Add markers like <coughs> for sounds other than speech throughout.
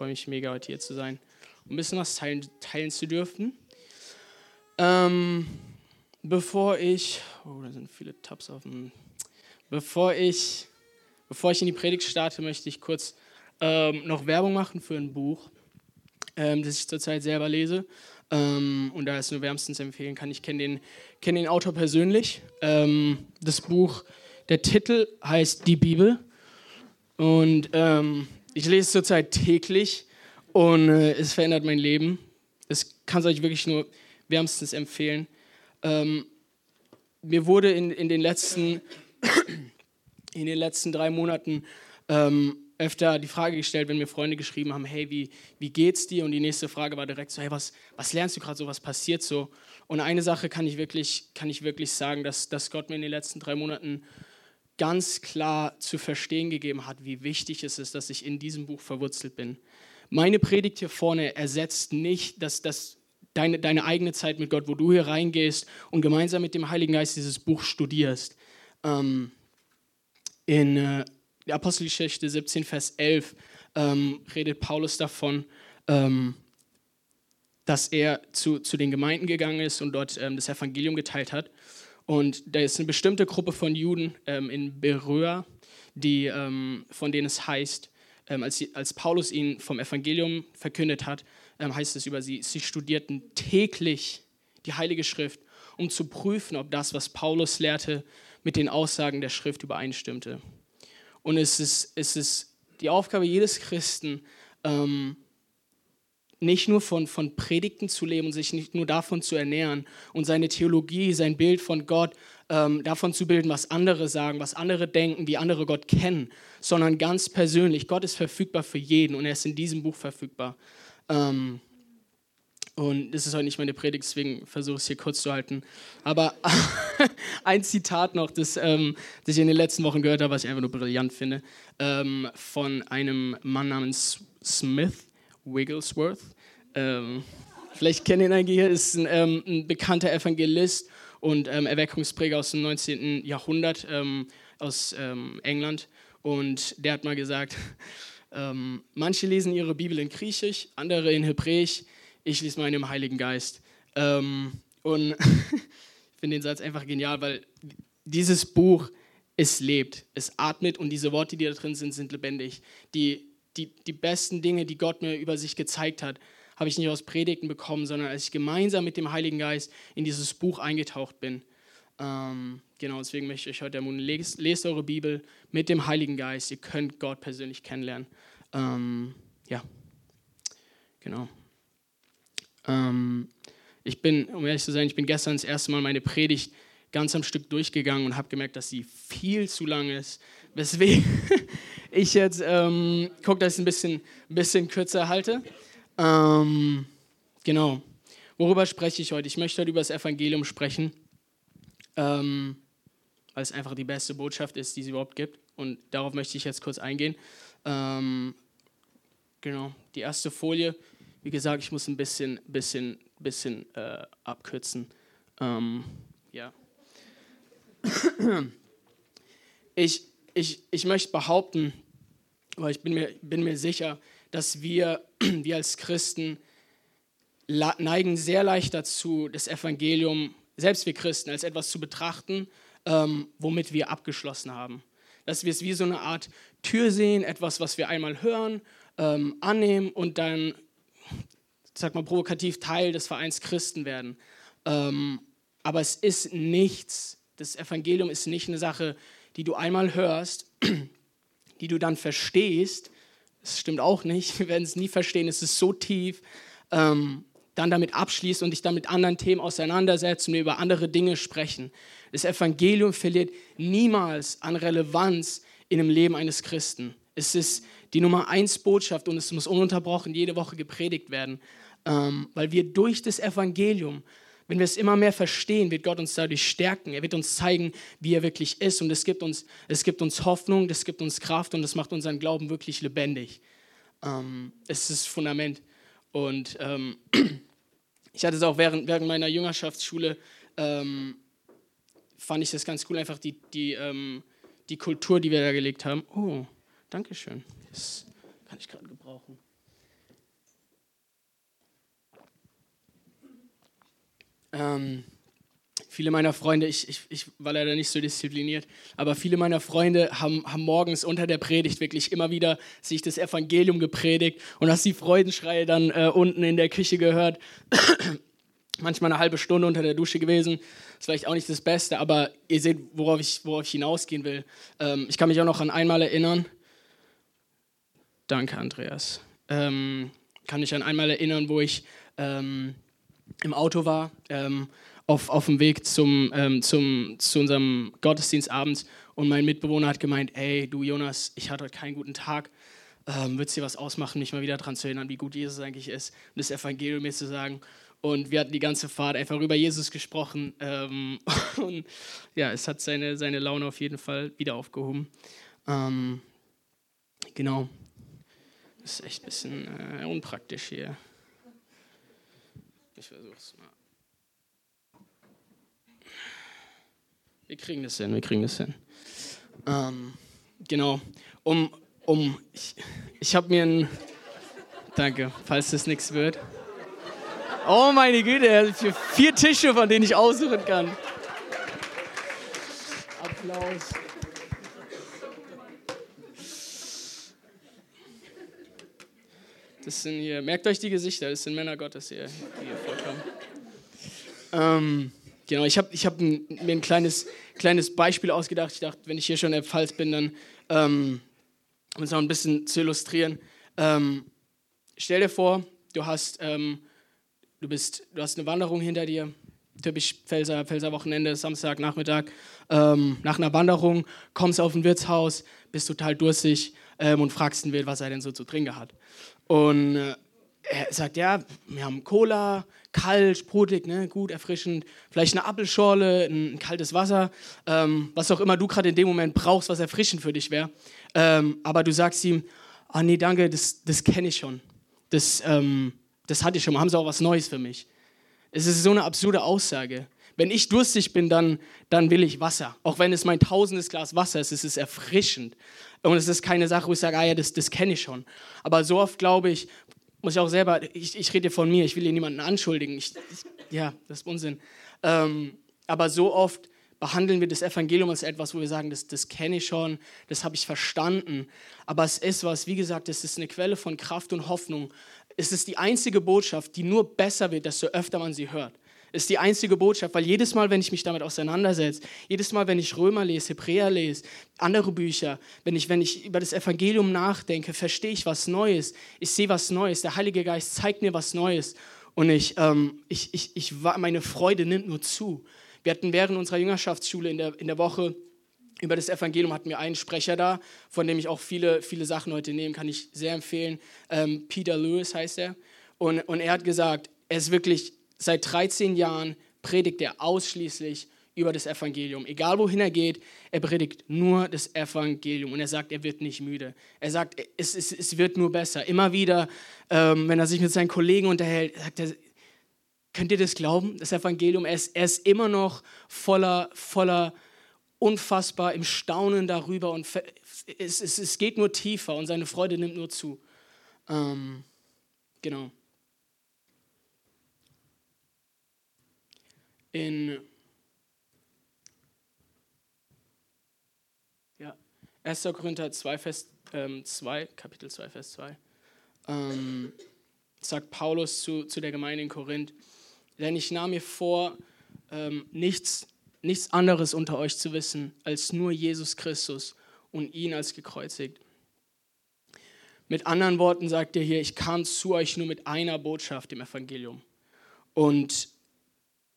freue mich mega, heute hier zu sein und ein bisschen was teilen, teilen zu dürfen. Ähm, bevor ich, oh, da sind viele Tabs dem, bevor ich, bevor ich in die Predigt starte, möchte ich kurz ähm, noch Werbung machen für ein Buch, ähm, das ich zurzeit selber lese. Ähm, und da es nur wärmstens empfehlen kann. Ich kenne den, kenn den Autor persönlich. Ähm, das Buch, der Titel heißt Die Bibel. Und ähm, ich lese es zurzeit täglich und äh, es verändert mein Leben. Es kann es euch wirklich nur wärmstens empfehlen. Ähm, mir wurde in, in, den letzten, <clears throat> in den letzten drei Monaten ähm, öfter die Frage gestellt, wenn mir Freunde geschrieben haben, hey, wie, wie geht's dir? Und die nächste Frage war direkt so, hey, was, was lernst du gerade so, was passiert so? Und eine Sache kann ich wirklich, kann ich wirklich sagen, dass, dass Gott mir in den letzten drei Monaten ganz klar zu verstehen gegeben hat, wie wichtig es ist, dass ich in diesem Buch verwurzelt bin. Meine Predigt hier vorne ersetzt nicht das, das, deine, deine eigene Zeit mit Gott, wo du hier reingehst und gemeinsam mit dem Heiligen Geist dieses Buch studierst. Ähm, in äh, der Apostelgeschichte 17, Vers 11 ähm, redet Paulus davon, ähm, dass er zu, zu den Gemeinden gegangen ist und dort ähm, das Evangelium geteilt hat. Und da ist eine bestimmte Gruppe von Juden ähm, in Beröa, die, ähm, von denen es heißt, ähm, als, als Paulus ihnen vom Evangelium verkündet hat, ähm, heißt es über sie, sie studierten täglich die Heilige Schrift, um zu prüfen, ob das, was Paulus lehrte, mit den Aussagen der Schrift übereinstimmte. Und es ist, es ist die Aufgabe jedes Christen, ähm, nicht nur von, von Predigten zu leben und sich nicht nur davon zu ernähren und seine Theologie, sein Bild von Gott ähm, davon zu bilden, was andere sagen, was andere denken, wie andere Gott kennen, sondern ganz persönlich. Gott ist verfügbar für jeden und er ist in diesem Buch verfügbar. Ähm, und das ist heute nicht meine Predigt, deswegen versuche ich es hier kurz zu halten. Aber <laughs> ein Zitat noch, das, ähm, das ich in den letzten Wochen gehört habe, was ich einfach nur brillant finde, ähm, von einem Mann namens Smith. Wigglesworth. Ähm, vielleicht kennen ihn einige hier, ist ein, ähm, ein bekannter Evangelist und ähm, Erweckungspräger aus dem 19. Jahrhundert ähm, aus ähm, England. Und der hat mal gesagt, <laughs> ähm, manche lesen ihre Bibel in Griechisch, andere in Hebräisch, ich lese meine im Heiligen Geist. und <laughs> ich finde den Satz einfach genial, weil dieses Buch, es lebt, es atmet und diese Worte, die da drin sind, sind lebendig. Die die, die besten Dinge, die Gott mir über sich gezeigt hat, habe ich nicht aus Predigten bekommen, sondern als ich gemeinsam mit dem Heiligen Geist in dieses Buch eingetaucht bin. Ähm, genau, deswegen möchte ich euch heute ermutigen, lest, lest, eure Bibel mit dem Heiligen Geist. Ihr könnt Gott persönlich kennenlernen. Ähm, ja, genau. Ähm, ich bin, um ehrlich zu sein, ich bin gestern das erste Mal meine Predigt ganz am Stück durchgegangen und habe gemerkt, dass sie viel zu lang ist. Weswegen <laughs> ich jetzt ähm, gucke, dass ich es ein bisschen, bisschen kürzer halte. Ähm, genau. Worüber spreche ich heute? Ich möchte heute über das Evangelium sprechen, ähm, weil es einfach die beste Botschaft ist, die es überhaupt gibt. Und darauf möchte ich jetzt kurz eingehen. Ähm, genau, die erste Folie. Wie gesagt, ich muss ein bisschen, bisschen, bisschen äh, abkürzen. Ähm, ja. <clears throat> Ich, ich, ich möchte behaupten, aber ich bin mir, bin mir sicher, dass wir, <clears throat> wir als Christen neigen sehr leicht dazu, das Evangelium, selbst wir Christen, als etwas zu betrachten, ähm, womit wir abgeschlossen haben. Dass wir es wie so eine Art Tür sehen, etwas, was wir einmal hören, ähm, annehmen und dann, sag mal provokativ, Teil des Vereins Christen werden. Ähm, aber es ist nichts, das Evangelium ist nicht eine Sache, die du einmal hörst, <clears throat> die du dann verstehst. Das stimmt auch nicht, <laughs> wir werden es nie verstehen, es ist so tief. Ähm, dann damit abschließt und dich dann mit anderen Themen auseinandersetzt und über andere Dinge sprechen. Das Evangelium verliert niemals an Relevanz in dem Leben eines Christen. Es ist die Nummer eins Botschaft und es muss ununterbrochen jede Woche gepredigt werden, ähm, weil wir durch das Evangelium wenn wir es immer mehr verstehen, wird Gott uns dadurch stärken. Er wird uns zeigen, wie er wirklich ist. Und es gibt uns, es gibt uns Hoffnung, es gibt uns Kraft und es macht unseren Glauben wirklich lebendig. Ähm, es ist das Fundament. Und ähm, <clears throat> ich hatte es auch während, während meiner Jüngerschaftsschule, ähm, fand ich das ganz cool, einfach die, die, ähm, die Kultur, die wir da gelegt haben. Oh, danke schön. Das kann ich gerade gebrauchen. Ähm, viele meiner Freunde, ich, ich, ich war leider nicht so diszipliniert, aber viele meiner Freunde haben, haben morgens unter der Predigt wirklich immer wieder sich das Evangelium gepredigt und hast die Freudenschreie dann äh, unten in der Küche gehört. <coughs> Manchmal eine halbe Stunde unter der Dusche gewesen. Ist vielleicht auch nicht das Beste, aber ihr seht, worauf ich, worauf ich hinausgehen will. Ähm, ich kann mich auch noch an einmal erinnern. Danke, Andreas. Ähm, kann mich an einmal erinnern, wo ich ähm, im Auto war, ähm, auf, auf dem Weg zum, ähm, zum, zu unserem Gottesdienstabend und mein Mitbewohner hat gemeint, ey, du Jonas, ich hatte heute keinen guten Tag, ähm, würdest dir was ausmachen, mich mal wieder daran zu erinnern, wie gut Jesus eigentlich ist und das Evangelium mir zu sagen. Und wir hatten die ganze Fahrt einfach über Jesus gesprochen. Ähm, <laughs> und ja, es hat seine, seine Laune auf jeden Fall wieder aufgehoben. Ähm, genau. Das ist echt ein bisschen äh, unpraktisch hier. Ich versuch's mal. Wir kriegen das hin, wir kriegen das hin. Ähm, genau. Um, um, ich, ich habe mir ein. Danke, falls das nichts wird. Oh meine Güte, für vier Tische, von denen ich aussuchen kann. Applaus. Das sind hier, merkt euch die Gesichter, das sind Männer Gottes hier, hier. Ähm, genau, ich habe ich hab mir ein kleines, kleines Beispiel ausgedacht. Ich dachte, wenn ich hier schon in der Pfalz bin, dann, ähm, um es noch ein bisschen zu illustrieren. Ähm, stell dir vor, du hast, ähm, du, bist, du hast eine Wanderung hinter dir, typisch Pfälzer, Pfälzer Wochenende, Samstagnachmittag. Ähm, nach einer Wanderung kommst du auf ein Wirtshaus, bist total durstig ähm, und fragst den Wirt, was er denn so zu trinken hat. Und äh, er sagt, ja, wir haben Cola, kalt, sprudig, ne, gut, erfrischend, vielleicht eine Apfelschorle, ein, kaltes Wasser, ähm, was auch immer du gerade in dem Moment brauchst, was erfrischend für dich wäre. Ähm, aber du sagst ihm, ah nee, danke, das, das kenne ich schon. Das, ähm, das hatte ich schon haben sie auch was Neues für mich. Es ist so eine absurde Aussage. Wenn ich durstig bin, dann, dann will ich Wasser. Auch wenn es mein tausendes Glas Wasser ist, es ist erfrischend. Und es ist keine Sache, wo ich sage, ah ja, das, das kenne ich schon. Aber so oft glaube ich, muss ich auch selber, ich, ich rede von mir, ich will hier niemanden anschuldigen. Ich, ich, ja, das ist Unsinn. Ähm, aber so oft behandeln wir das Evangelium als etwas, wo wir sagen, das, das kenne ich schon, das habe ich verstanden. Aber es ist was, wie gesagt, es ist eine Quelle von Kraft und Hoffnung. Es ist die einzige Botschaft, die nur besser wird, desto öfter man sie hört ist die einzige Botschaft, weil jedes Mal, wenn ich mich damit auseinandersetze, jedes Mal, wenn ich Römer lese, Hebräer lese, andere Bücher, wenn ich, wenn ich über das Evangelium nachdenke, verstehe ich was Neues. Ich sehe was Neues. Der Heilige Geist zeigt mir was Neues. Und ich, ähm, ich, ich, ich, meine Freude nimmt nur zu. Wir hatten während unserer Jüngerschaftsschule in der, in der Woche über das Evangelium hatten wir einen Sprecher da, von dem ich auch viele, viele Sachen heute nehmen kann ich sehr empfehlen. Ähm, Peter Lewis heißt er. Und, und er hat gesagt, er ist wirklich Seit 13 Jahren predigt er ausschließlich über das Evangelium. Egal wohin er geht, er predigt nur das Evangelium. Und er sagt, er wird nicht müde. Er sagt, es, es, es wird nur besser. Immer wieder, ähm, wenn er sich mit seinen Kollegen unterhält, sagt er, könnt ihr das glauben? Das Evangelium, er ist, er ist immer noch voller, voller, unfassbar im Staunen darüber. Und es, es, es geht nur tiefer und seine Freude nimmt nur zu. Ähm, genau. In ja, 1. Korinther 2, Vers ähm, 2, Kapitel 2, Vers 2, ähm, sagt Paulus zu, zu der Gemeinde in Korinth, denn ich nahm mir vor, ähm, nichts, nichts anderes unter euch zu wissen, als nur Jesus Christus und ihn als gekreuzigt. Mit anderen Worten sagt er hier, ich kam zu euch nur mit einer Botschaft, dem Evangelium. Und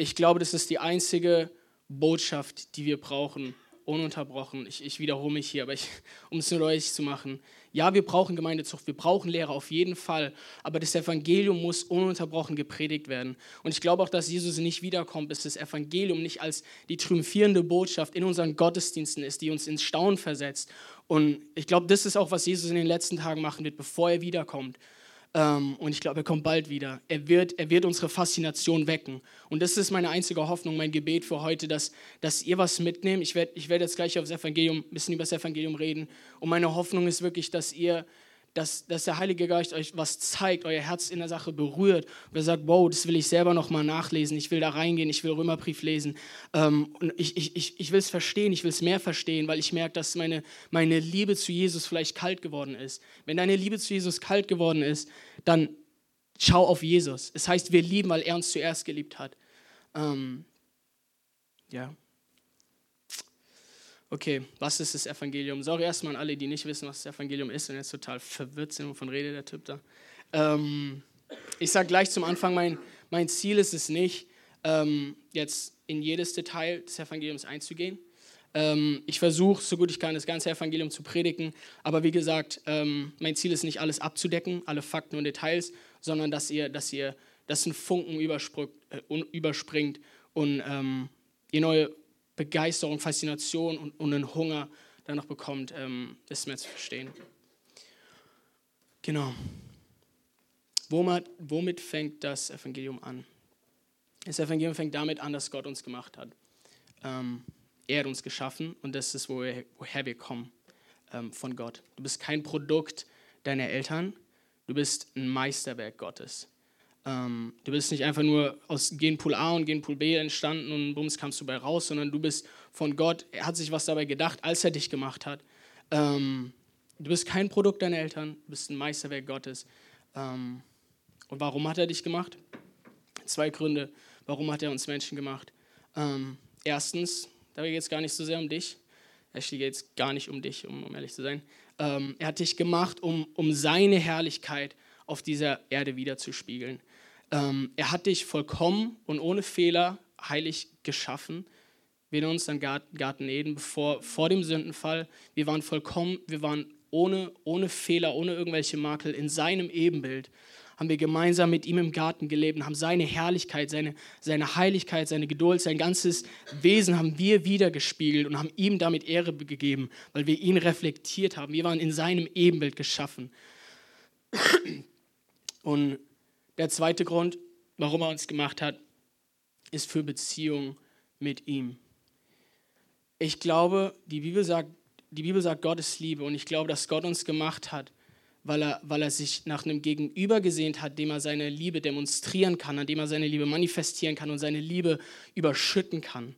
ich glaube, das ist die einzige Botschaft, die wir brauchen, ununterbrochen. Ich, ich wiederhole mich hier, aber <laughs> um es nur deutlich zu machen. Ja, wir brauchen Gemeindezucht, wir brauchen Lehre auf jeden Fall, aber das Evangelium muss ununterbrochen gepredigt werden. Und ich glaube auch, dass Jesus nicht wiederkommt, bis das Evangelium nicht als die triumphierende Botschaft in unseren Gottesdiensten ist, die uns ins Staunen versetzt. Und ich glaube, das ist auch, was Jesus in den letzten Tagen machen wird, bevor er wiederkommt. Ähm, und ich glaube, er kommt bald wieder. Er wird, er wird unsere Faszination wecken. Und das ist meine einzige Hoffnung, mein Gebet für heute, dass, dass ihr was mitnehmt. Ich werde ich werd jetzt gleich auf das Evangelium, ein bisschen über das Evangelium reden. Und meine Hoffnung ist wirklich, dass ihr, dass, dass der Heilige Geist euch was zeigt, euer Herz in der Sache berührt und ihr sagt, wow, das will ich selber nochmal nachlesen, ich will da reingehen, ich will Römerbrief lesen ähm, und ich, ich, ich, ich will es verstehen, ich will es mehr verstehen, weil ich merke, dass meine, meine Liebe zu Jesus vielleicht kalt geworden ist. Wenn deine Liebe zu Jesus kalt geworden ist, dann schau auf Jesus. Es heißt, wir lieben, weil er uns zuerst geliebt hat. Ähm, ja. Okay, was ist das Evangelium? Sorry erstmal an alle, die nicht wissen, was das Evangelium ist und jetzt total verwirrt sind, wovon redet der Typ da. Ähm, ich sage gleich zum Anfang, mein, mein Ziel ist es nicht, ähm, jetzt in jedes Detail des Evangeliums einzugehen. Ähm, ich versuche, so gut ich kann, das ganze Evangelium zu predigen, aber wie gesagt, ähm, mein Ziel ist nicht, alles abzudecken, alle Fakten und Details, sondern dass ihr, dass ihr, dass ein Funken äh, überspringt und ähm, ihr neue Begeisterung, Faszination und, und einen Hunger danach bekommt, ähm, das mehr zu verstehen. Genau. Womit, womit fängt das Evangelium an? Das Evangelium fängt damit an, dass Gott uns gemacht hat. Ähm, er hat uns geschaffen und das ist, woher, woher wir kommen, ähm, von Gott. Du bist kein Produkt deiner Eltern, du bist ein Meisterwerk Gottes. Ähm, du bist nicht einfach nur aus Genpool A und Genpool B entstanden und bums kamst du bei raus, sondern du bist von Gott, er hat sich was dabei gedacht, als er dich gemacht hat. Ähm, du bist kein Produkt deiner Eltern, du bist ein Meisterwerk Gottes. Ähm, und warum hat er dich gemacht? Zwei Gründe, warum hat er uns Menschen gemacht. Ähm, erstens, da geht es gar nicht so sehr um dich. Ashley geht gar nicht um dich, um, um ehrlich zu sein. Ähm, er hat dich gemacht, um, um seine Herrlichkeit auf dieser Erde wiederzuspiegeln. Ähm, er hat dich vollkommen und ohne Fehler heilig geschaffen. Wir in uns dann Garten Eden, bevor, vor dem Sündenfall. Wir waren vollkommen, wir waren ohne, ohne Fehler, ohne irgendwelche Makel in seinem Ebenbild. Haben wir gemeinsam mit ihm im Garten gelebt und haben seine Herrlichkeit, seine, seine Heiligkeit, seine Geduld, sein ganzes Wesen haben wir wiedergespiegelt und haben ihm damit Ehre gegeben, weil wir ihn reflektiert haben. Wir waren in seinem Ebenbild geschaffen. Und der zweite Grund, warum er uns gemacht hat, ist für Beziehung mit ihm. Ich glaube, die Bibel sagt, die Bibel sagt, Gott ist Liebe und ich glaube, dass Gott uns gemacht hat, weil er, weil er sich nach einem Gegenüber gesehnt hat, dem er seine Liebe demonstrieren kann, an dem er seine Liebe manifestieren kann und seine Liebe überschütten kann.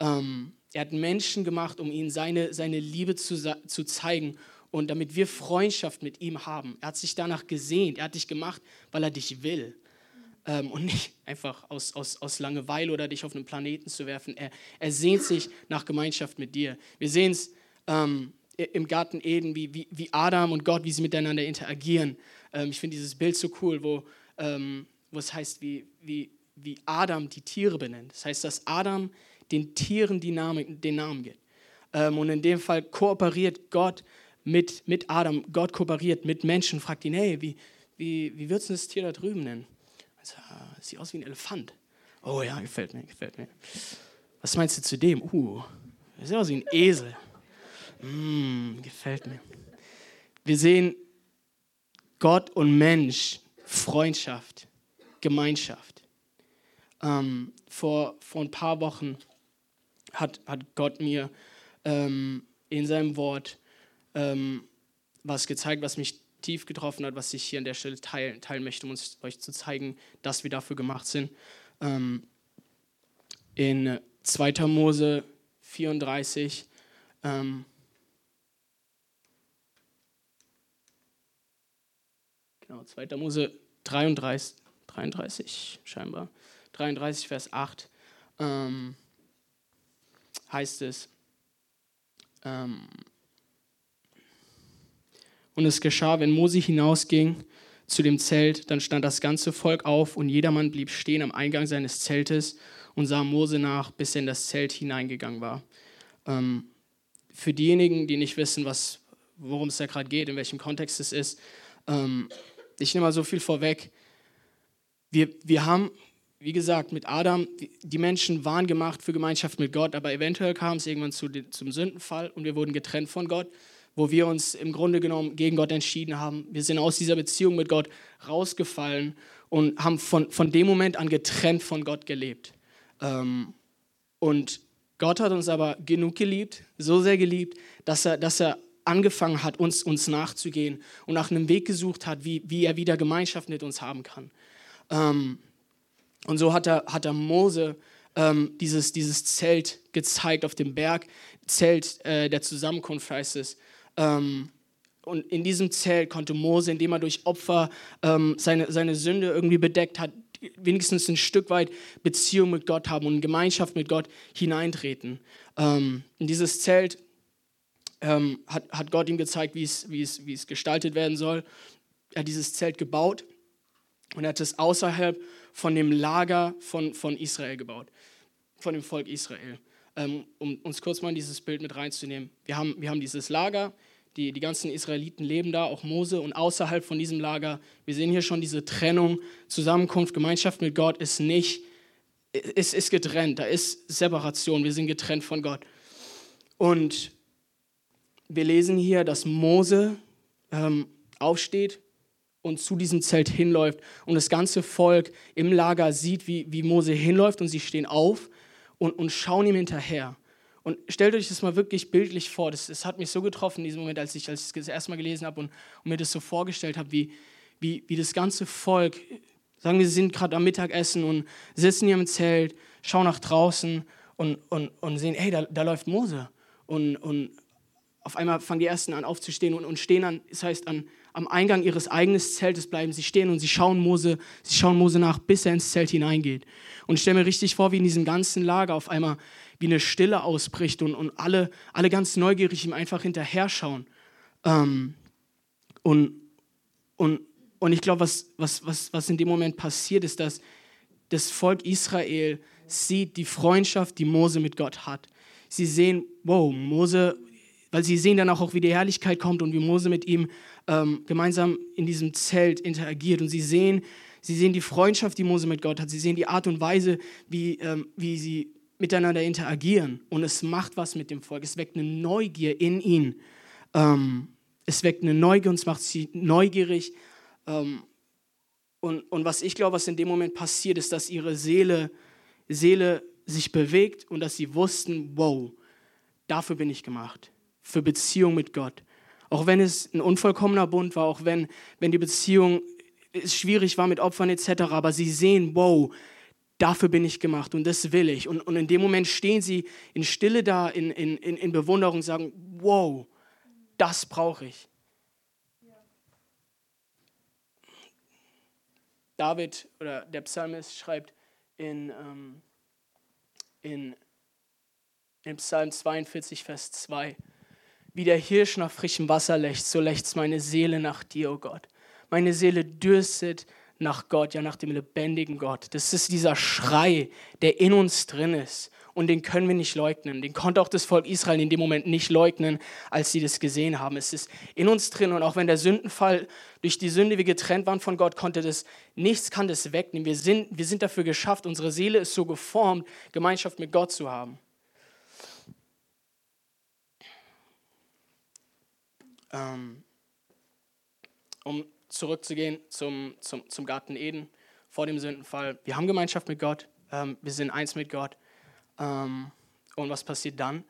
Ähm, er hat Menschen gemacht, um ihnen seine, seine Liebe zu, zu zeigen und damit wir Freundschaft mit ihm haben. Er hat sich danach gesehnt, er hat dich gemacht, weil er dich will. Ähm, und nicht einfach aus, aus, aus Langeweile oder dich auf einen Planeten zu werfen. Er, er sehnt sich nach Gemeinschaft mit dir. Wir sehen es ähm, im Garten Eden, wie, wie, wie Adam und Gott, wie sie miteinander interagieren. Ähm, ich finde dieses Bild so cool, wo, ähm, wo es heißt, wie, wie, wie Adam die Tiere benennt. Das heißt, dass Adam den Tieren die Namen, den Namen gibt. Ähm, und in dem Fall kooperiert Gott mit, mit Adam, Gott kooperiert mit Menschen, fragt ihn, hey, wie, wie, wie würdest du das Tier da drüben nennen? Also, sieht aus wie ein Elefant. Oh ja, gefällt mir, gefällt mir. Was meinst du zu dem? Uh, das sieht aus wie ein Esel. Mm, gefällt mir. Wir sehen Gott und Mensch, Freundschaft, Gemeinschaft. Ähm, vor, vor ein paar Wochen hat, hat Gott mir ähm, in seinem Wort ähm, was gezeigt, was mich tief getroffen hat, was ich hier an der Stelle teilen, teilen möchte, um uns, euch zu zeigen, dass wir dafür gemacht sind. Ähm, in 2. Mose 34, ähm, genau, 2. Mose 33, 33 scheinbar, 33, Vers 8, ähm, heißt es, ähm, und es geschah, wenn Mose hinausging zu dem Zelt, dann stand das ganze Volk auf und jedermann blieb stehen am Eingang seines Zeltes und sah Mose nach, bis er in das Zelt hineingegangen war. Ähm, für diejenigen, die nicht wissen, worum es da gerade geht, in welchem Kontext es ist, ähm, ich nehme mal so viel vorweg. Wir, wir haben, wie gesagt, mit Adam, die Menschen waren gemacht für Gemeinschaft mit Gott, aber eventuell kam es irgendwann zu, zum Sündenfall und wir wurden getrennt von Gott wo wir uns im Grunde genommen gegen Gott entschieden haben. Wir sind aus dieser Beziehung mit Gott rausgefallen und haben von, von dem Moment an getrennt von Gott gelebt. Ähm, und Gott hat uns aber genug geliebt, so sehr geliebt, dass er, dass er angefangen hat, uns, uns nachzugehen und nach einem Weg gesucht hat, wie, wie er wieder Gemeinschaft mit uns haben kann. Ähm, und so hat er, hat er Mose ähm, dieses, dieses Zelt gezeigt auf dem Berg, Zelt äh, der Zusammenkunft heißt es. Ähm, und in diesem Zelt konnte Mose, indem er durch Opfer ähm, seine, seine Sünde irgendwie bedeckt hat, wenigstens ein Stück weit Beziehung mit Gott haben und in Gemeinschaft mit Gott hineintreten. Ähm, in dieses Zelt ähm, hat, hat Gott ihm gezeigt, wie es gestaltet werden soll. Er hat dieses Zelt gebaut und er hat es außerhalb von dem Lager von, von Israel gebaut, von dem Volk Israel. Ähm, um uns kurz mal in dieses Bild mit reinzunehmen. Wir haben, wir haben dieses Lager, die, die ganzen Israeliten leben da, auch Mose, und außerhalb von diesem Lager, wir sehen hier schon diese Trennung, Zusammenkunft, Gemeinschaft mit Gott ist nicht, ist, ist getrennt, da ist Separation, wir sind getrennt von Gott. Und wir lesen hier, dass Mose ähm, aufsteht und zu diesem Zelt hinläuft und das ganze Volk im Lager sieht, wie, wie Mose hinläuft und sie stehen auf und, und schauen ihm hinterher. Und stellt euch das mal wirklich bildlich vor. Das, das hat mich so getroffen in diesem Moment, als ich, als ich das erste Mal gelesen habe und, und mir das so vorgestellt habe, wie, wie, wie das ganze Volk, sagen wir, sie sind gerade am Mittagessen und sitzen hier im Zelt, schauen nach draußen und, und, und sehen, hey, da, da läuft Mose. Und, und auf einmal fangen die Ersten an aufzustehen und, und stehen an, das heißt, an, am Eingang ihres eigenen Zeltes bleiben sie stehen und sie schauen Mose, sie schauen Mose nach, bis er ins Zelt hineingeht. Und ich stelle mir richtig vor, wie in diesem ganzen Lager auf einmal wie eine Stille ausbricht und, und alle, alle ganz neugierig ihm einfach hinterher schauen. Ähm, und, und, und ich glaube, was, was, was, was in dem Moment passiert, ist, dass das Volk Israel sieht die Freundschaft, die Mose mit Gott hat. Sie sehen, wow, Mose, weil sie sehen dann auch, wie die Herrlichkeit kommt und wie Mose mit ihm ähm, gemeinsam in diesem Zelt interagiert. Und sie sehen, sie sehen die Freundschaft, die Mose mit Gott hat. Sie sehen die Art und Weise, wie, ähm, wie sie miteinander interagieren. Und es macht was mit dem Volk. Es weckt eine Neugier in ihnen. Ähm, es weckt eine Neugier und es macht sie neugierig. Ähm, und, und was ich glaube, was in dem Moment passiert, ist, dass ihre Seele, Seele sich bewegt und dass sie wussten, wow, dafür bin ich gemacht. Für Beziehung mit Gott. Auch wenn es ein unvollkommener Bund war, auch wenn, wenn die Beziehung schwierig war mit Opfern etc., aber sie sehen, wow, dafür bin ich gemacht und das will ich. Und, und in dem Moment stehen sie in Stille da, in, in, in Bewunderung und sagen, wow, das brauche ich. David oder der Psalmist schreibt in, ähm, in, in Psalm 42, Vers 2, wie der Hirsch nach frischem Wasser lechzt, so lechzt meine Seele nach dir, o oh Gott. Meine Seele dürstet nach Gott, ja nach dem lebendigen Gott. Das ist dieser Schrei, der in uns drin ist. Und den können wir nicht leugnen. Den konnte auch das Volk Israel in dem Moment nicht leugnen, als sie das gesehen haben. Es ist in uns drin und auch wenn der Sündenfall durch die Sünde wir getrennt waren von Gott, konnte das, nichts kann das wegnehmen. Wir sind, wir sind dafür geschafft, unsere Seele ist so geformt, Gemeinschaft mit Gott zu haben. Um zurückzugehen zum, zum, zum Garten Eden vor dem Sündenfall. Wir haben Gemeinschaft mit Gott, ähm, wir sind eins mit Gott. Ähm, und was passiert dann?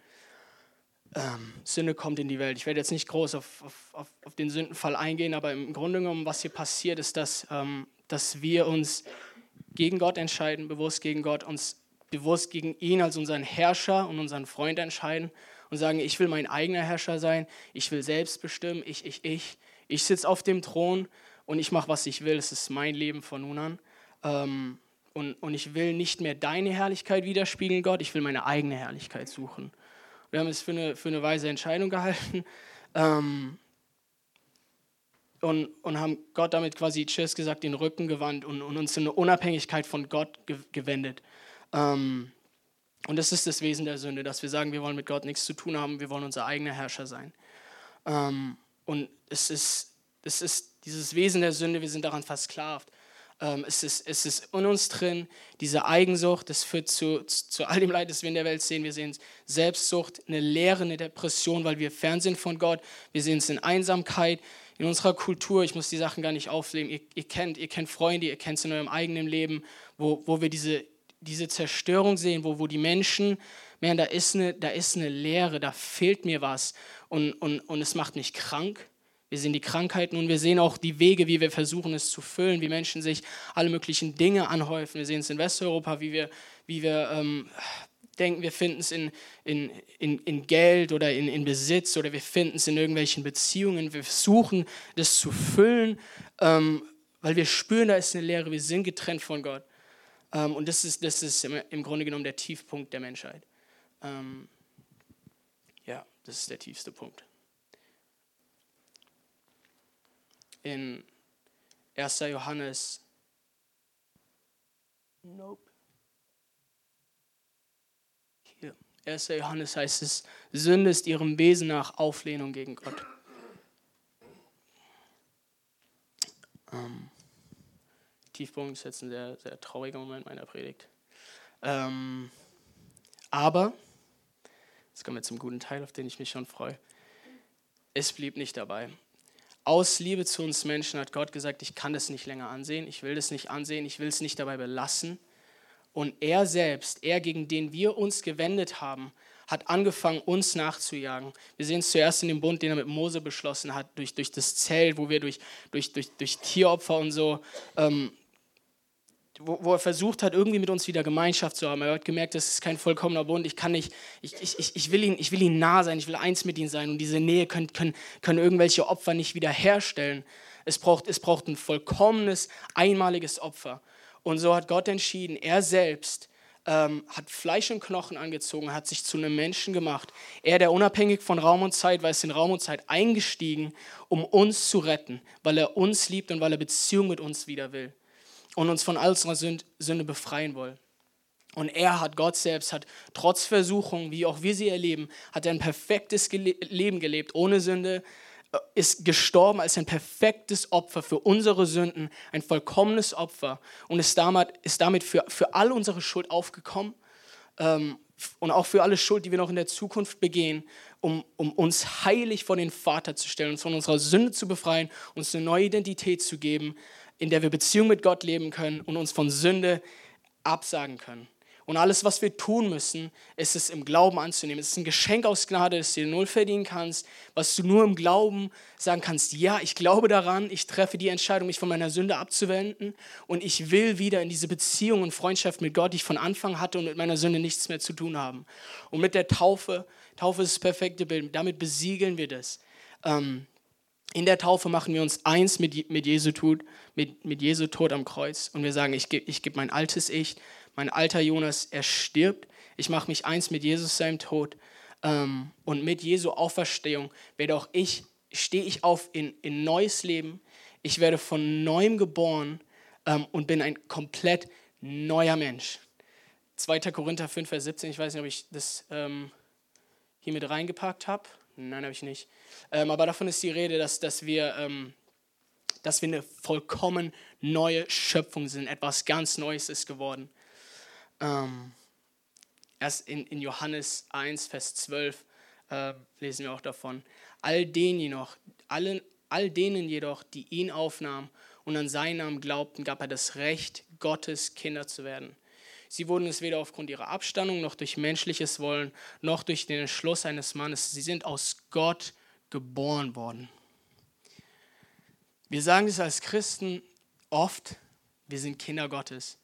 Ähm, Sünde kommt in die Welt. Ich werde jetzt nicht groß auf, auf, auf, den Sündenfall eingehen, aber im Grunde genommen, was hier passiert, ist, dass, ähm, dass wir uns gegen Gott entscheiden, bewusst gegen Gott, uns bewusst gegen ihn als unseren Herrscher und unseren Freund entscheiden und sagen, ich will mein eigener Herrscher sein, ich will selbst bestimmen, ich, ich, ich. Ich sitze auf dem Thron und ich mache, was ich will. Es ist mein Leben von nun an. Ähm, und, und ich will nicht mehr deine Herrlichkeit widerspiegeln, Gott, ich will meine eigene Herrlichkeit suchen. Wir haben es für eine, für eine weise Entscheidung <laughs> gehalten ähm, und, und haben Gott damit quasi, Tschüss gesagt, den Rücken gewandt und, und uns in eine Unabhängigkeit von Gott ge gewendet. Ähm, und das ist das Wesen der Sünde, dass wir sagen, wir wollen mit Gott nichts zu tun haben, wir wollen unser eigener Herrscher sein. Ähm, und es ist, es ist dieses Wesen der Sünde, wir sind daran versklavt. Ähm, es, ist, es ist in uns drin, diese Eigensucht, das führt zu, zu all dem Leid, das wir in der Welt sehen. Wir sehen Selbstsucht, eine Leere, eine Depression, weil wir fern sind von Gott. Wir sehen es in Einsamkeit, in unserer Kultur. Ich muss die Sachen gar nicht aufnehmen. Ihr, ihr, kennt, ihr kennt Freunde, ihr kennt es in eurem eigenen Leben, wo, wo wir diese diese Zerstörung sehen, wo, wo die Menschen merken, da ist, eine, da ist eine Leere, da fehlt mir was und, und, und es macht mich krank. Wir sehen die Krankheiten und wir sehen auch die Wege, wie wir versuchen, es zu füllen, wie Menschen sich alle möglichen Dinge anhäufen. Wir sehen es in Westeuropa, wie wir, wie wir ähm, denken, wir finden es in, in, in, in Geld oder in, in Besitz oder wir finden es in irgendwelchen Beziehungen. Wir versuchen, das zu füllen, ähm, weil wir spüren, da ist eine Leere, wir sind getrennt von Gott. Ähm, und das ist, das ist im, im, Grunde genommen der Tiefpunkt der Menschheit. Ähm, ja, das ist der tiefste Punkt. In 1. Johannes. Nope. 1. Johannes heißt es, Sünde ist ihrem Wesen nach Auflehnung gegen Gott. Ähm, Tiefpunkt ist jetzt ein sehr, sehr trauriger Moment meiner Predigt. Ähm, aber, jetzt kommen wir zum guten Teil, auf den ich mich schon freue. Es blieb nicht dabei. Aus Liebe zu uns Menschen hat Gott gesagt, ich kann das nicht länger ansehen, ich will das nicht ansehen, ich will es nicht dabei belassen und er selbst, er gegen den wir uns gewendet haben, hat angefangen, uns nachzujagen. Wir sehen es zuerst in dem Bund, den er mit Mose beschlossen hat, durch, durch das Zelt, wo wir durch, durch, durch, durch Tieropfer und so, ähm, wo, wo, er versucht hat, irgendwie mit uns wieder Gemeinschaft zu haben. Er hat gemerkt, das ist kein vollkommener Bund. Ich kann nicht, ich, ich, ich, will, ihn, ich will ihn nah sein, ich will eins mit ihm sein. Und diese Nähe können, können, können irgendwelche Opfer nicht wiederherstellen. Es braucht, es braucht ein vollkommenes, einmaliges Opfer. Und so hat Gott entschieden, er selbst ähm, hat Fleisch und Knochen angezogen, hat sich zu einem Menschen gemacht. Er, der unabhängig von Raum und Zeit war, ist in Raum und Zeit eingestiegen, um uns zu retten, weil er uns liebt und weil er Beziehung mit uns wieder will und uns von all unserer Sünde befreien will. Und er hat, Gott selbst, hat trotz Versuchungen, wie auch wir sie erleben, hat er ein perfektes Leben gelebt, ohne Sünde, ist gestorben als ein perfektes Opfer für unsere Sünden, ein vollkommenes Opfer und ist damit, ist damit für, für all unsere Schuld aufgekommen ähm, und auch für alle Schuld, die wir noch in der Zukunft begehen, um, um uns heilig vor den Vater zu stellen, uns von unserer Sünde zu befreien, uns eine neue Identität zu geben, in der wir Beziehung mit Gott leben können und uns von Sünde absagen können. Und alles, was wir tun müssen, ist es im Glauben anzunehmen. Es ist ein Geschenk aus Gnade, das du null verdienen kannst, was du nur im Glauben sagen kannst, ja, ich glaube daran, ich treffe die Entscheidung, mich von meiner Sünde abzuwenden und ich will wieder in diese Beziehung und Freundschaft mit Gott, die ich von Anfang hatte und mit meiner Sünde nichts mehr zu tun haben. Und mit der Taufe, Taufe ist das perfekte Bild, damit besiegeln wir das. Ähm, in der Taufe machen wir uns eins mit, mit, Jesu, Tod, mit, mit Jesu Tod am Kreuz und wir sagen, ich gebe ich geb mein altes Ich, mein alter Jonas, er stirbt. Ich mache mich eins mit Jesus seinem Tod. Ähm, und mit Jesu Auferstehung werde auch ich, stehe ich auf in, in neues Leben. Ich werde von neuem geboren ähm, und bin ein komplett neuer Mensch. 2. Korinther 5, Vers 17, ich weiß nicht, ob ich das ähm, hier mit reingepackt habe. Nein, habe ich nicht. Ähm, aber davon ist die Rede, dass, dass, wir, ähm, dass wir eine vollkommen neue Schöpfung sind. Etwas ganz Neues ist geworden. Ähm, erst in, in Johannes 1, Vers 12 äh, lesen wir auch davon. All denen jedoch, allen, all denen jedoch, die ihn aufnahmen und an seinen Namen glaubten, gab er das Recht, Gottes Kinder zu werden. Sie wurden es weder aufgrund ihrer Abstammung noch durch menschliches Wollen noch durch den Entschluss eines Mannes. Sie sind aus Gott geboren worden. Wir sagen das als Christen oft, wir sind Kinder Gottes.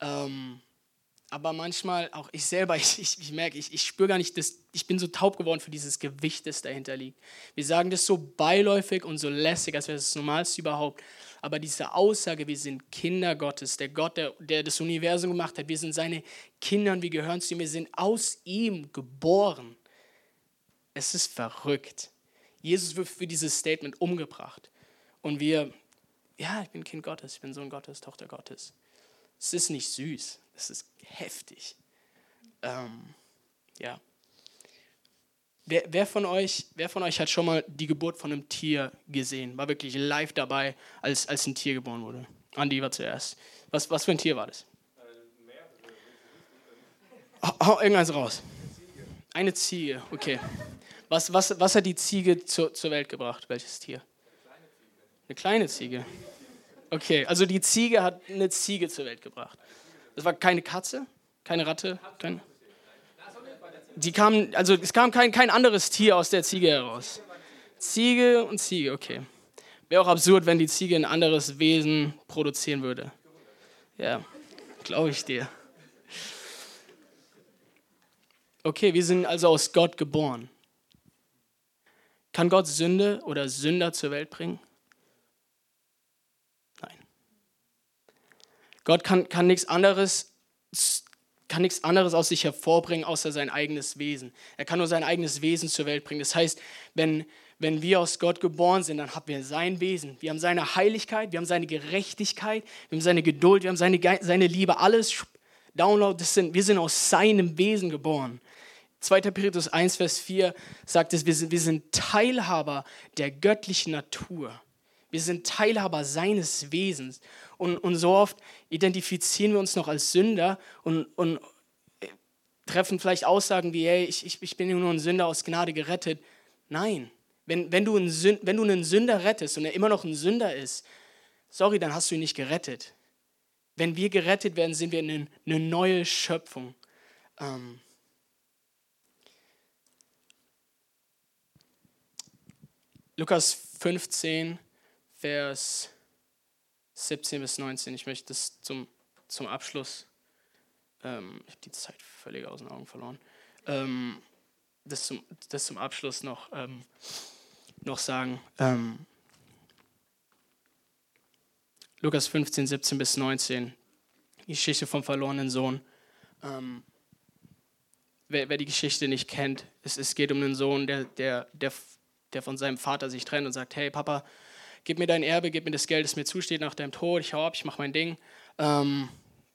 Ähm, aber manchmal auch ich selber, <laughs> ich, ich, ich merke, ich, ich spüre gar nicht, dass, ich bin so taub geworden für dieses Gewicht, das dahinter liegt. Wir sagen das so beiläufig und so lässig, als wäre es das Normalste überhaupt. Aber diese Aussage, wir sind Kinder Gottes, der Gott, der, der das Universum gemacht hat, wir sind seine Kinder und wir gehören zu ihm, wir sind aus ihm geboren. Es ist verrückt. Jesus wird für dieses Statement umgebracht. Und wir, ja, ich bin Kind Gottes, ich bin Sohn Gottes, Tochter Gottes. Es ist nicht süß. Das ist heftig. Ähm, ja. Wer, wer, von euch, wer von euch hat schon mal die Geburt von einem Tier gesehen? War wirklich live dabei, als, als ein Tier geboren wurde? Andi war zuerst. Was, was für ein Tier war das? Hau, hau irgendeins raus. Eine Ziege, okay. Was, was, was hat die Ziege zur, zur Welt gebracht? Welches Tier? Eine kleine Ziege. Okay, also die Ziege hat eine Ziege zur Welt gebracht. Das war keine Katze? Keine Ratte? Kein, die kamen, also es kam kein, kein anderes Tier aus der Ziege heraus. Ziege und Ziege, okay. Wäre auch absurd, wenn die Ziege ein anderes Wesen produzieren würde. Ja, glaube ich dir. Okay, wir sind also aus Gott geboren. Kann Gott Sünde oder Sünder zur Welt bringen? Nein. Gott kann, kann nichts anderes kann nichts anderes aus sich hervorbringen, außer sein eigenes Wesen. Er kann nur sein eigenes Wesen zur Welt bringen. Das heißt, wenn, wenn wir aus Gott geboren sind, dann haben wir sein Wesen. Wir haben seine Heiligkeit, wir haben seine Gerechtigkeit, wir haben seine Geduld, wir haben seine, seine Liebe. Alles Download, das sind, wir sind aus seinem Wesen geboren. 2. Petrus 1, Vers 4 sagt es, wir sind, wir sind Teilhaber der göttlichen Natur. Wir sind Teilhaber seines Wesens. Und, und so oft identifizieren wir uns noch als Sünder und, und äh, treffen vielleicht Aussagen wie, hey, ich, ich, ich bin nur ein Sünder aus Gnade gerettet. Nein, wenn, wenn, du Sünd, wenn du einen Sünder rettest und er immer noch ein Sünder ist, sorry, dann hast du ihn nicht gerettet. Wenn wir gerettet werden, sind wir eine, eine neue Schöpfung. Ähm Lukas 15, Vers 17 bis 19. Ich möchte das zum, zum Abschluss, ähm, ich habe die Zeit völlig aus den Augen verloren, ähm, das, zum, das zum Abschluss noch, ähm, noch sagen. Ähm, Lukas 15, 17 bis 19, die Geschichte vom verlorenen Sohn. Ähm, wer, wer, die Geschichte nicht kennt, es, es geht um einen Sohn, der, der, der, der von seinem Vater sich trennt und sagt, hey Papa, gib mir dein Erbe, gib mir das Geld, das mir zusteht nach deinem Tod, ich hau ab, ich mache mein Ding. Ähm,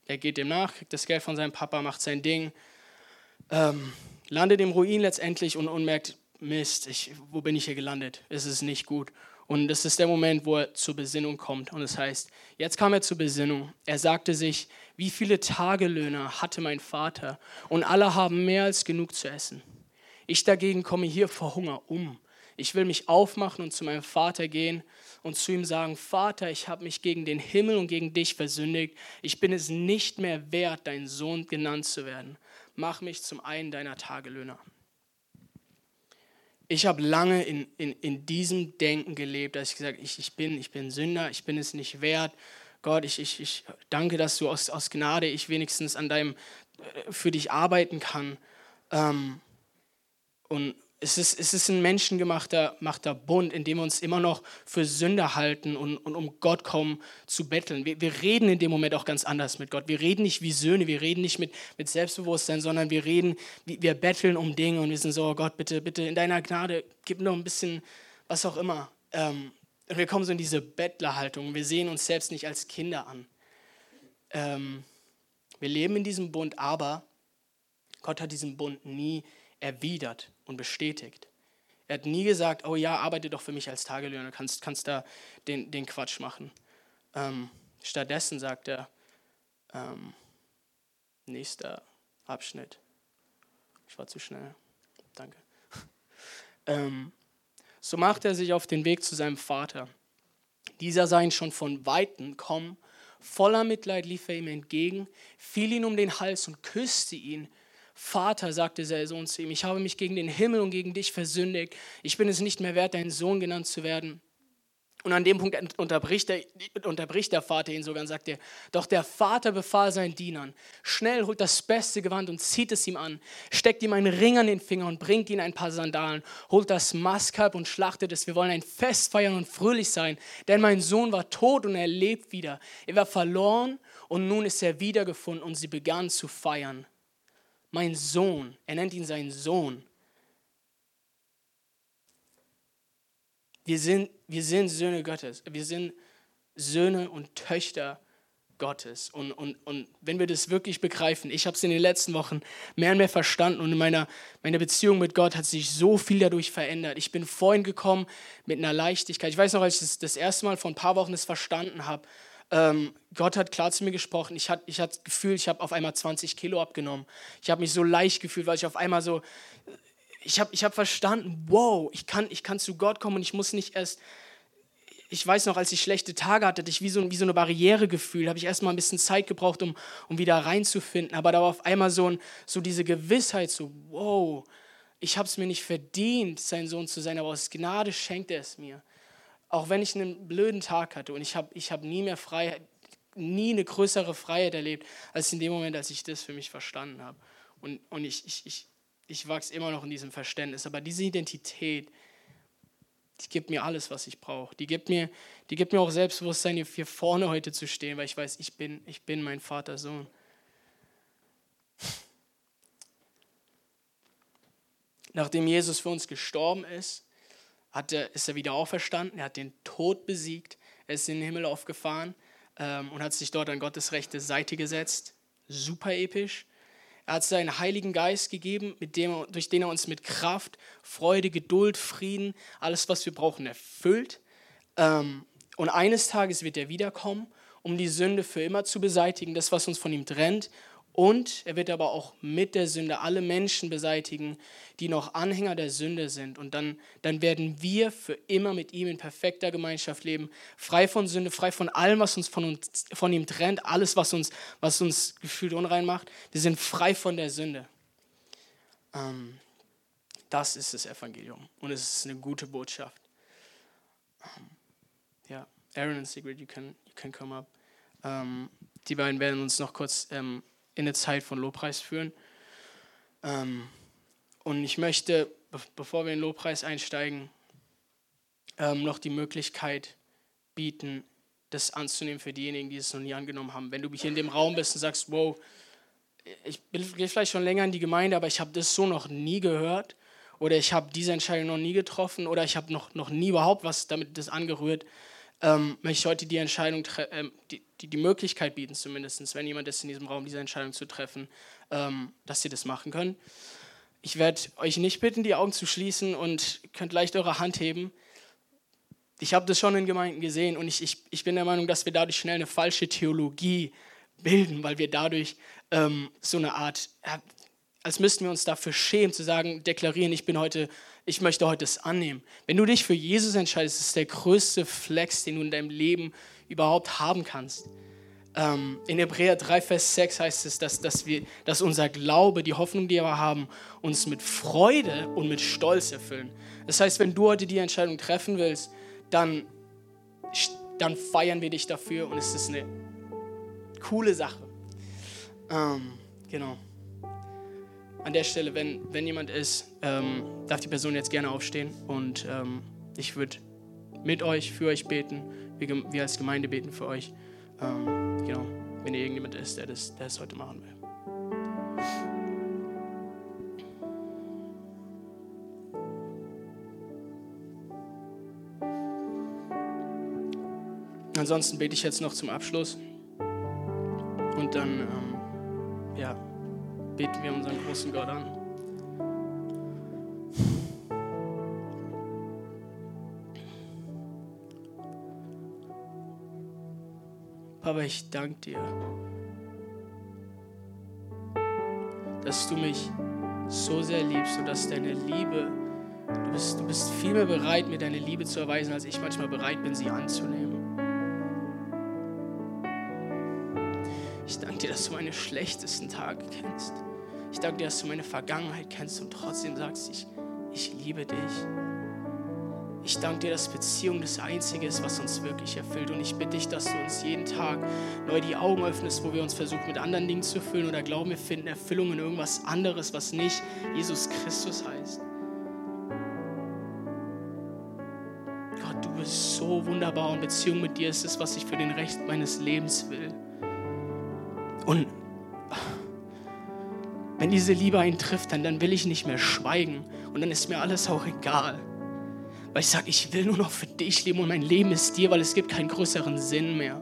er geht dem nach, kriegt das Geld von seinem Papa, macht sein Ding, ähm, landet im Ruin letztendlich und, und merkt, Mist, ich, wo bin ich hier gelandet? Es ist nicht gut. Und das ist der Moment, wo er zur Besinnung kommt. Und das heißt, jetzt kam er zur Besinnung. Er sagte sich, wie viele Tagelöhner hatte mein Vater? Und alle haben mehr als genug zu essen. Ich dagegen komme hier vor Hunger um. Ich will mich aufmachen und zu meinem Vater gehen und zu ihm sagen, Vater, ich habe mich gegen den Himmel und gegen dich versündigt. Ich bin es nicht mehr wert, dein Sohn genannt zu werden. Mach mich zum einen deiner Tagelöhner. Ich habe lange in, in, in diesem Denken gelebt, dass ich gesagt habe, ich, ich, bin, ich bin Sünder, ich bin es nicht wert. Gott, ich, ich, ich danke, dass du aus, aus Gnade ich wenigstens an deinem, äh, für dich arbeiten kann. Ähm, und, es ist, es ist ein menschengemachter machter Bund, in dem wir uns immer noch für Sünder halten und, und um Gott kommen zu betteln. Wir, wir, reden in dem Moment auch ganz anders mit Gott. Wir reden nicht wie Söhne, wir reden nicht mit, mit Selbstbewusstsein, sondern wir reden, wir betteln um Dinge und wir sind so, oh Gott, bitte, bitte in deiner Gnade, gib noch ein bisschen, was auch immer. Ähm, und wir kommen so in diese Bettlerhaltung. Wir sehen uns selbst nicht als Kinder an. Ähm, wir leben in diesem Bund, aber Gott hat diesen Bund nie erwidert und bestätigt. Er hat nie gesagt, oh ja, arbeite doch für mich als Tagelöhner, kannst, kannst da den, den Quatsch machen. Ähm, stattdessen sagt er, ähm, nächster Abschnitt. Ich war zu schnell. Danke. <laughs> ähm, so macht er sich auf den Weg zu seinem Vater. Dieser sah ihn schon von Weitem kommen. Voller Mitleid lief er ihm entgegen, fiel ihn um den Hals und küsste ihn. Vater, sagte der Sohn zu ihm, ich habe mich gegen den Himmel und gegen dich versündigt. Ich bin es nicht mehr wert, dein Sohn genannt zu werden. Und an dem Punkt unterbricht der, unterbricht der Vater ihn sogar und sagt er, doch der Vater befahl seinen Dienern, schnell holt das beste Gewand und zieht es ihm an, steckt ihm einen Ring an den Finger und bringt ihm ein paar Sandalen, holt das Mastkalb und schlachtet es. Wir wollen ein Fest feiern und fröhlich sein, denn mein Sohn war tot und er lebt wieder. Er war verloren und nun ist er wiedergefunden und sie begannen zu feiern mein Sohn. Er nennt ihn seinen Sohn. Wir sind, wir sind Söhne Gottes. Wir sind Söhne und Töchter Gottes. Und, und, und wenn wir das wirklich begreifen, ich habe es in den letzten Wochen mehr und mehr verstanden und in meiner, meiner Beziehung mit Gott hat sich so viel dadurch verändert. Ich bin vorhin gekommen mit einer Leichtigkeit. Ich weiß noch, als ich das, das erste Mal vor ein paar Wochen das verstanden habe, ähm, Gott hat klar zu mir gesprochen. Ich hatte ich das Gefühl, ich habe auf einmal 20 Kilo abgenommen. Ich habe mich so leicht gefühlt, weil ich auf einmal so, ich habe ich hab verstanden, wow, ich kann, ich kann zu Gott kommen und ich muss nicht erst ich weiß noch, als ich schlechte Tage hatte, hatte ich wie so, wie so eine Barriere gefühlt, habe ich erstmal ein bisschen Zeit gebraucht, um, um wieder reinzufinden. Aber da war auf einmal so, ein, so diese Gewissheit, so, wow, ich habe es mir nicht verdient, sein Sohn zu sein, aber aus Gnade schenkt er es mir. Auch wenn ich einen blöden Tag hatte und ich habe ich hab nie mehr Freiheit, nie eine größere Freiheit erlebt, als in dem Moment, als ich das für mich verstanden habe. Und, und ich, ich, ich, ich wachse immer noch in diesem Verständnis. Aber diese Identität, die gibt mir alles, was ich brauche. Die gibt mir, die gibt mir auch Selbstbewusstsein, hier vorne heute zu stehen, weil ich weiß, ich bin, ich bin mein Vaters Sohn. Nachdem Jesus für uns gestorben ist, hat er, ist er wieder auferstanden, er hat den Tod besiegt, er ist in den Himmel aufgefahren ähm, und hat sich dort an Gottes rechte Seite gesetzt. Super episch. Er hat seinen Heiligen Geist gegeben, mit dem, durch den er uns mit Kraft, Freude, Geduld, Frieden, alles, was wir brauchen, erfüllt. Ähm, und eines Tages wird er wiederkommen, um die Sünde für immer zu beseitigen, das, was uns von ihm trennt, und er wird aber auch mit der Sünde alle Menschen beseitigen, die noch Anhänger der Sünde sind. Und dann, dann werden wir für immer mit ihm in perfekter Gemeinschaft leben, frei von Sünde, frei von allem, was uns von, uns, von ihm trennt, alles, was uns, was uns gefühlt unrein macht. Wir sind frei von der Sünde. Ähm, das ist das Evangelium und es ist eine gute Botschaft. Ähm, ja, Aaron und Sigrid, you can, you can come up. Ähm, die beiden werden uns noch kurz ähm, in eine Zeit von Lobpreis führen. Ähm, und ich möchte, bevor wir in Lobpreis einsteigen, ähm, noch die Möglichkeit bieten, das anzunehmen für diejenigen, die es noch nie angenommen haben. Wenn du hier in dem Raum bist und sagst, wow, ich gehe vielleicht schon länger in die Gemeinde, aber ich habe das so noch nie gehört oder ich habe diese Entscheidung noch nie getroffen oder ich habe noch, noch nie überhaupt was damit das angerührt, ähm, möchte ich heute die Entscheidung, ähm, die, die, die, Möglichkeit bieten, zumindest, wenn jemand ist in diesem Raum, diese Entscheidung zu treffen, ähm, dass sie das machen können. Ich werde euch nicht bitten, die Augen zu schließen und könnt leicht eure Hand heben. Ich habe das schon in Gemeinden gesehen und ich, ich, ich bin der Meinung, dass wir dadurch schnell eine falsche Theologie bilden, weil wir dadurch ähm, so eine Art, äh, als müssten wir uns dafür schämen, zu sagen, deklarieren, ich bin heute ich möchte heute das annehmen. Wenn du dich für Jesus entscheidest, ist der größte Flex, den du in deinem Leben überhaupt haben kannst. Ähm, in Hebräer 3, Vers 6 heißt es, dass, dass, wir, dass unser Glaube, die Hoffnung, die wir haben, uns mit Freude und mit Stolz erfüllen. Das heißt, wenn du heute die Entscheidung treffen willst, dann, dann feiern wir dich dafür und es ist eine coole Sache. Ähm, genau an der Stelle, wenn, wenn jemand ist, ähm, darf die Person jetzt gerne aufstehen und ähm, ich würde mit euch, für euch beten. Wir, wir als Gemeinde beten für euch. Ähm, genau, wenn ihr irgendjemand ist, der das, der das heute machen will. Ansonsten bete ich jetzt noch zum Abschluss und dann, ähm, ja beten wir unseren großen Gott an. Papa, ich danke dir, dass du mich so sehr liebst und dass deine Liebe, du bist, du bist viel mehr bereit, mir deine Liebe zu erweisen, als ich manchmal bereit bin, sie anzunehmen. Ich danke dir, dass du meine schlechtesten Tage kennst. Ich danke dir, dass du meine Vergangenheit kennst und trotzdem sagst, ich, ich liebe dich. Ich danke dir, dass Beziehung das Einzige ist, was uns wirklich erfüllt. Und ich bitte dich, dass du uns jeden Tag neu die Augen öffnest, wo wir uns versuchen, mit anderen Dingen zu füllen oder glauben, wir finden Erfüllung in irgendwas anderes, was nicht Jesus Christus heißt. Gott, du bist so wunderbar und Beziehung mit dir ist es, was ich für den Rest meines Lebens will. Wenn diese Liebe einen trifft, dann, dann will ich nicht mehr schweigen und dann ist mir alles auch egal. Weil ich sage, ich will nur noch für dich leben und mein Leben ist dir, weil es gibt keinen größeren Sinn mehr.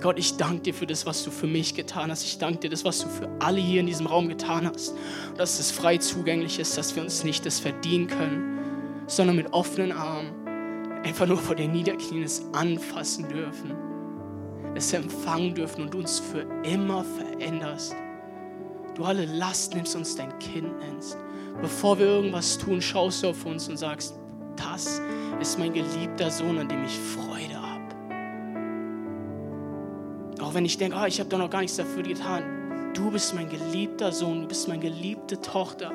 Gott, ich danke dir für das, was du für mich getan hast. Ich danke dir das, was du für alle hier in diesem Raum getan hast. Und dass es frei zugänglich ist, dass wir uns nicht das verdienen können, sondern mit offenen Armen einfach nur vor den Niederknien es anfassen dürfen, es empfangen dürfen und uns für immer veränderst du alle Last nimmst und uns dein Kind nennst. Bevor wir irgendwas tun, schaust du auf uns und sagst, das ist mein geliebter Sohn, an dem ich Freude habe. Auch wenn ich denke, oh, ich habe da noch gar nichts dafür getan. Du bist mein geliebter Sohn, du bist meine geliebte Tochter,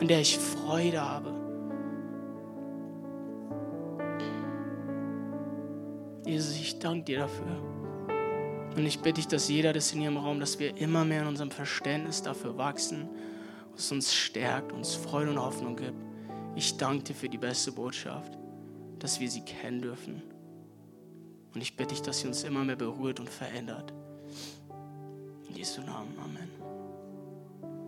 an der ich Freude habe. Jesus, ich danke dir dafür. Und ich bitte dich, dass jeder das in ihrem Raum, dass wir immer mehr in unserem Verständnis dafür wachsen, was uns stärkt, uns Freude und Hoffnung gibt. Ich danke dir für die beste Botschaft, dass wir sie kennen dürfen. Und ich bitte dich, dass sie uns immer mehr berührt und verändert. In Jesu Namen. Amen.